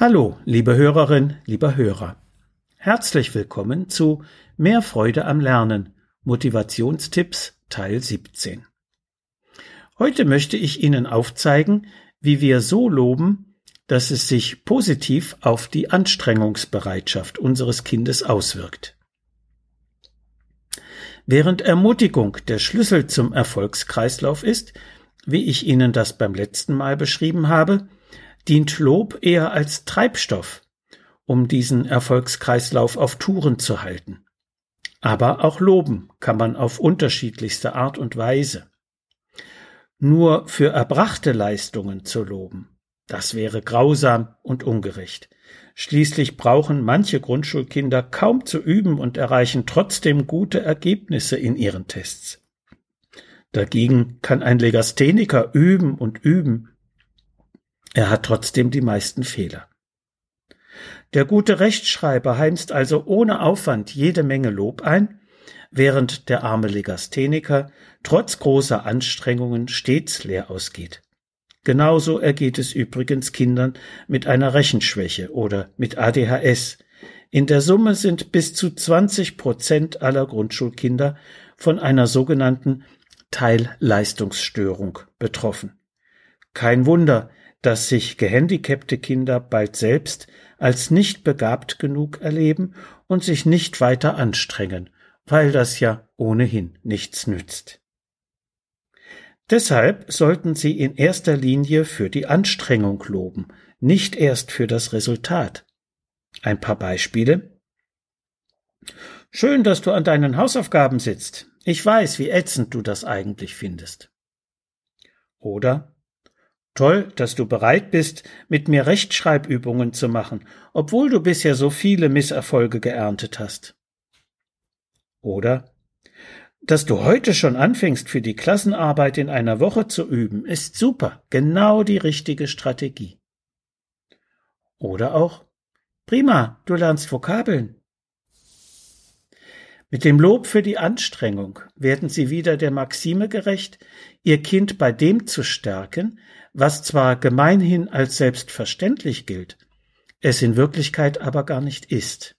Hallo, liebe Hörerin, lieber Hörer. Herzlich willkommen zu Mehr Freude am Lernen. Motivationstipps Teil 17. Heute möchte ich Ihnen aufzeigen, wie wir so loben, dass es sich positiv auf die Anstrengungsbereitschaft unseres Kindes auswirkt. Während Ermutigung der Schlüssel zum Erfolgskreislauf ist, wie ich Ihnen das beim letzten Mal beschrieben habe, dient Lob eher als Treibstoff, um diesen Erfolgskreislauf auf Touren zu halten. Aber auch loben kann man auf unterschiedlichste Art und Weise. Nur für erbrachte Leistungen zu loben, das wäre grausam und ungerecht. Schließlich brauchen manche Grundschulkinder kaum zu üben und erreichen trotzdem gute Ergebnisse in ihren Tests. Dagegen kann ein Legastheniker üben und üben, er hat trotzdem die meisten Fehler. Der gute Rechtschreiber heimst also ohne Aufwand jede Menge Lob ein, während der arme Legastheniker trotz großer Anstrengungen stets leer ausgeht. Genauso ergeht es übrigens Kindern mit einer Rechenschwäche oder mit ADHS. In der Summe sind bis zu 20 Prozent aller Grundschulkinder von einer sogenannten Teilleistungsstörung betroffen. Kein Wunder, dass sich gehandicapte Kinder bald selbst als nicht begabt genug erleben und sich nicht weiter anstrengen, weil das ja ohnehin nichts nützt. Deshalb sollten Sie in erster Linie für die Anstrengung loben, nicht erst für das Resultat. Ein paar Beispiele. Schön, dass du an deinen Hausaufgaben sitzt. Ich weiß, wie ätzend du das eigentlich findest. Oder Toll, dass du bereit bist, mit mir Rechtschreibübungen zu machen, obwohl du bisher so viele Misserfolge geerntet hast. Oder dass du heute schon anfängst, für die Klassenarbeit in einer Woche zu üben, ist super, genau die richtige Strategie. Oder auch Prima, du lernst Vokabeln. Mit dem Lob für die Anstrengung werden Sie wieder der Maxime gerecht, Ihr Kind bei dem zu stärken, was zwar gemeinhin als selbstverständlich gilt, es in Wirklichkeit aber gar nicht ist.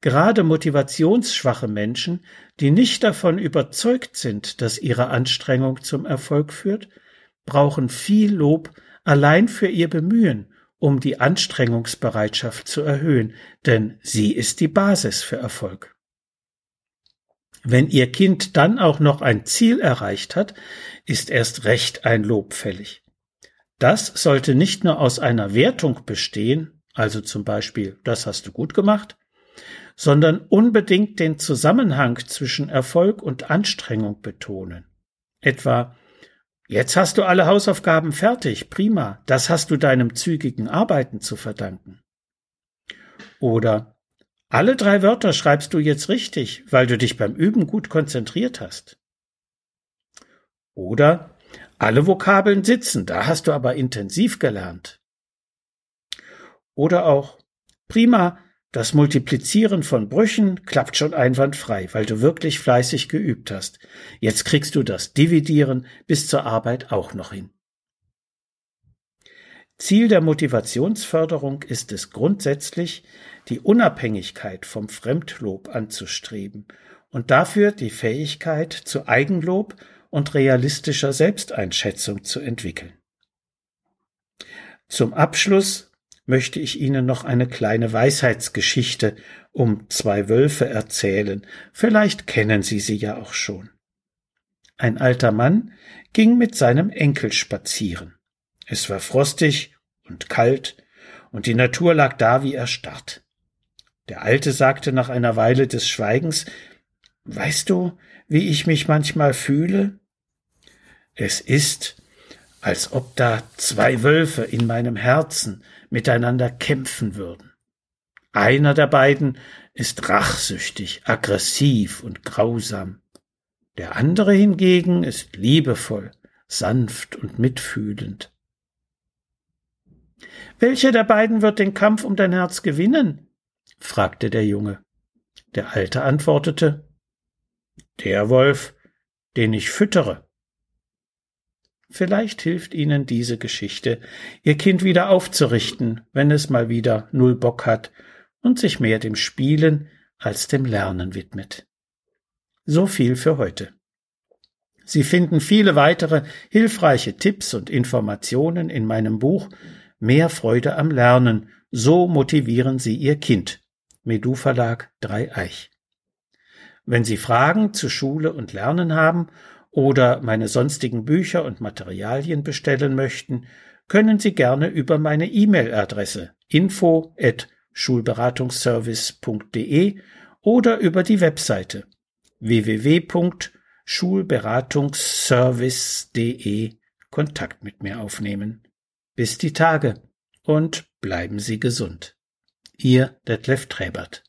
Gerade motivationsschwache Menschen, die nicht davon überzeugt sind, dass ihre Anstrengung zum Erfolg führt, brauchen viel Lob allein für ihr Bemühen, um die Anstrengungsbereitschaft zu erhöhen, denn sie ist die Basis für Erfolg. Wenn Ihr Kind dann auch noch ein Ziel erreicht hat, ist erst recht ein Lob fällig. Das sollte nicht nur aus einer Wertung bestehen, also zum Beispiel, das hast du gut gemacht, sondern unbedingt den Zusammenhang zwischen Erfolg und Anstrengung betonen. Etwa, jetzt hast du alle Hausaufgaben fertig, prima, das hast du deinem zügigen Arbeiten zu verdanken. Oder alle drei Wörter schreibst du jetzt richtig, weil du dich beim Üben gut konzentriert hast. Oder alle Vokabeln sitzen, da hast du aber intensiv gelernt. Oder auch prima, das Multiplizieren von Brüchen klappt schon einwandfrei, weil du wirklich fleißig geübt hast. Jetzt kriegst du das Dividieren bis zur Arbeit auch noch hin. Ziel der Motivationsförderung ist es grundsätzlich, die Unabhängigkeit vom Fremdlob anzustreben und dafür die Fähigkeit zu Eigenlob und realistischer Selbsteinschätzung zu entwickeln. Zum Abschluss möchte ich Ihnen noch eine kleine Weisheitsgeschichte um zwei Wölfe erzählen, vielleicht kennen Sie sie ja auch schon. Ein alter Mann ging mit seinem Enkel spazieren. Es war frostig und kalt, und die Natur lag da wie erstarrt. Der Alte sagte nach einer Weile des Schweigens Weißt du, wie ich mich manchmal fühle? Es ist, als ob da zwei Wölfe in meinem Herzen miteinander kämpfen würden. Einer der beiden ist rachsüchtig, aggressiv und grausam. Der andere hingegen ist liebevoll, sanft und mitfühlend. Welcher der beiden wird den Kampf um dein Herz gewinnen? Fragte der Junge. Der Alte antwortete Der Wolf, den ich füttere. Vielleicht hilft Ihnen diese Geschichte, Ihr Kind wieder aufzurichten, wenn es mal wieder null Bock hat und sich mehr dem Spielen als dem Lernen widmet. So viel für heute. Sie finden viele weitere hilfreiche Tipps und Informationen in meinem Buch Mehr Freude am Lernen. So motivieren Sie Ihr Kind. Medu Verlag Dreieich. Wenn Sie Fragen zu Schule und Lernen haben oder meine sonstigen Bücher und Materialien bestellen möchten, können Sie gerne über meine E-Mail-Adresse info at schulberatungsservice.de oder über die Webseite www.schulberatungsservice.de Kontakt mit mir aufnehmen. Bis die Tage und bleiben Sie gesund. Ihr Detlef Träbert